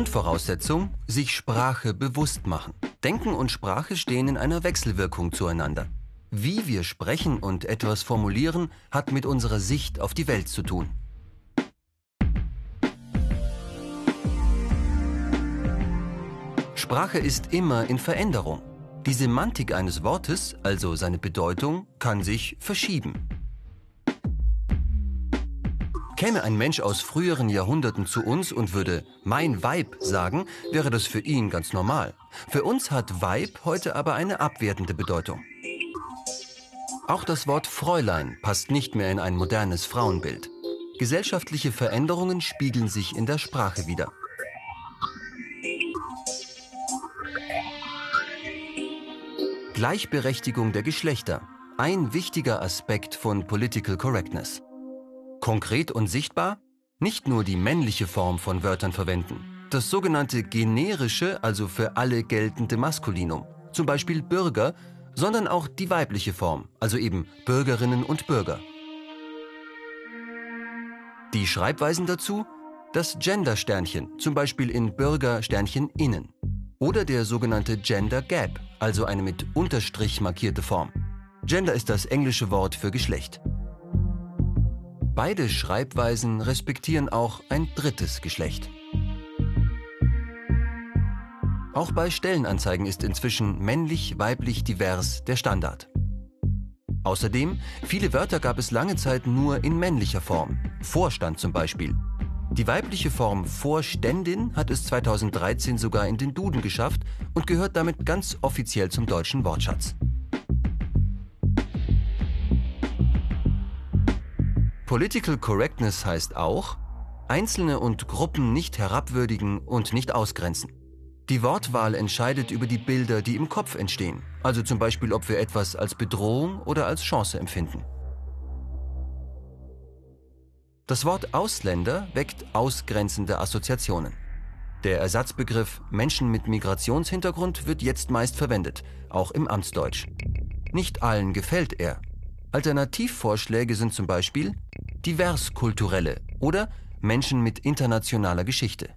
Grundvoraussetzung, sich Sprache bewusst machen. Denken und Sprache stehen in einer Wechselwirkung zueinander. Wie wir sprechen und etwas formulieren, hat mit unserer Sicht auf die Welt zu tun. Sprache ist immer in Veränderung. Die Semantik eines Wortes, also seine Bedeutung, kann sich verschieben. Käme ein Mensch aus früheren Jahrhunderten zu uns und würde mein Weib sagen, wäre das für ihn ganz normal. Für uns hat Weib heute aber eine abwertende Bedeutung. Auch das Wort Fräulein passt nicht mehr in ein modernes Frauenbild. Gesellschaftliche Veränderungen spiegeln sich in der Sprache wider. Gleichberechtigung der Geschlechter. Ein wichtiger Aspekt von Political Correctness. Konkret und sichtbar? Nicht nur die männliche Form von Wörtern verwenden. Das sogenannte generische, also für alle geltende Maskulinum, zum Beispiel Bürger, sondern auch die weibliche Form, also eben Bürgerinnen und Bürger. Die Schreibweisen dazu? Das Gender-Sternchen, zum Beispiel in Bürger-Sternchen innen. Oder der sogenannte Gender Gap, also eine mit Unterstrich markierte Form. Gender ist das englische Wort für Geschlecht. Beide Schreibweisen respektieren auch ein drittes Geschlecht. Auch bei Stellenanzeigen ist inzwischen männlich-weiblich divers der Standard. Außerdem, viele Wörter gab es lange Zeit nur in männlicher Form. Vorstand zum Beispiel. Die weibliche Form Vorständin hat es 2013 sogar in den Duden geschafft und gehört damit ganz offiziell zum deutschen Wortschatz. Political Correctness heißt auch, Einzelne und Gruppen nicht herabwürdigen und nicht ausgrenzen. Die Wortwahl entscheidet über die Bilder, die im Kopf entstehen, also zum Beispiel, ob wir etwas als Bedrohung oder als Chance empfinden. Das Wort Ausländer weckt ausgrenzende Assoziationen. Der Ersatzbegriff Menschen mit Migrationshintergrund wird jetzt meist verwendet, auch im Amtsdeutsch. Nicht allen gefällt er. Alternativvorschläge sind zum Beispiel diverskulturelle oder Menschen mit internationaler Geschichte.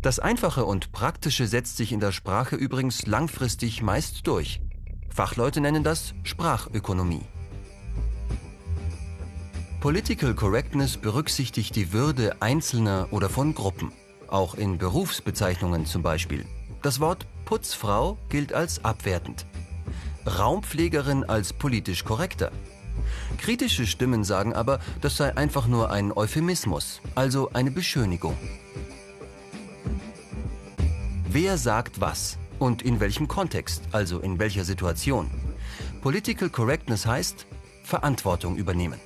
Das Einfache und Praktische setzt sich in der Sprache übrigens langfristig meist durch. Fachleute nennen das Sprachökonomie. Political Correctness berücksichtigt die Würde Einzelner oder von Gruppen, auch in Berufsbezeichnungen zum Beispiel. Das Wort Putzfrau gilt als abwertend, Raumpflegerin als politisch korrekter Kritische Stimmen sagen aber, das sei einfach nur ein Euphemismus, also eine Beschönigung. Wer sagt was und in welchem Kontext, also in welcher Situation? Political Correctness heißt Verantwortung übernehmen.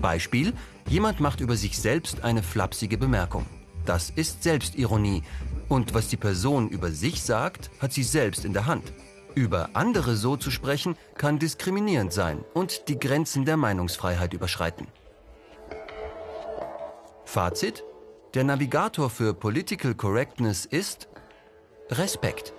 Beispiel, jemand macht über sich selbst eine flapsige Bemerkung. Das ist Selbstironie. Und was die Person über sich sagt, hat sie selbst in der Hand. Über andere so zu sprechen, kann diskriminierend sein und die Grenzen der Meinungsfreiheit überschreiten. Fazit? Der Navigator für Political Correctness ist Respekt.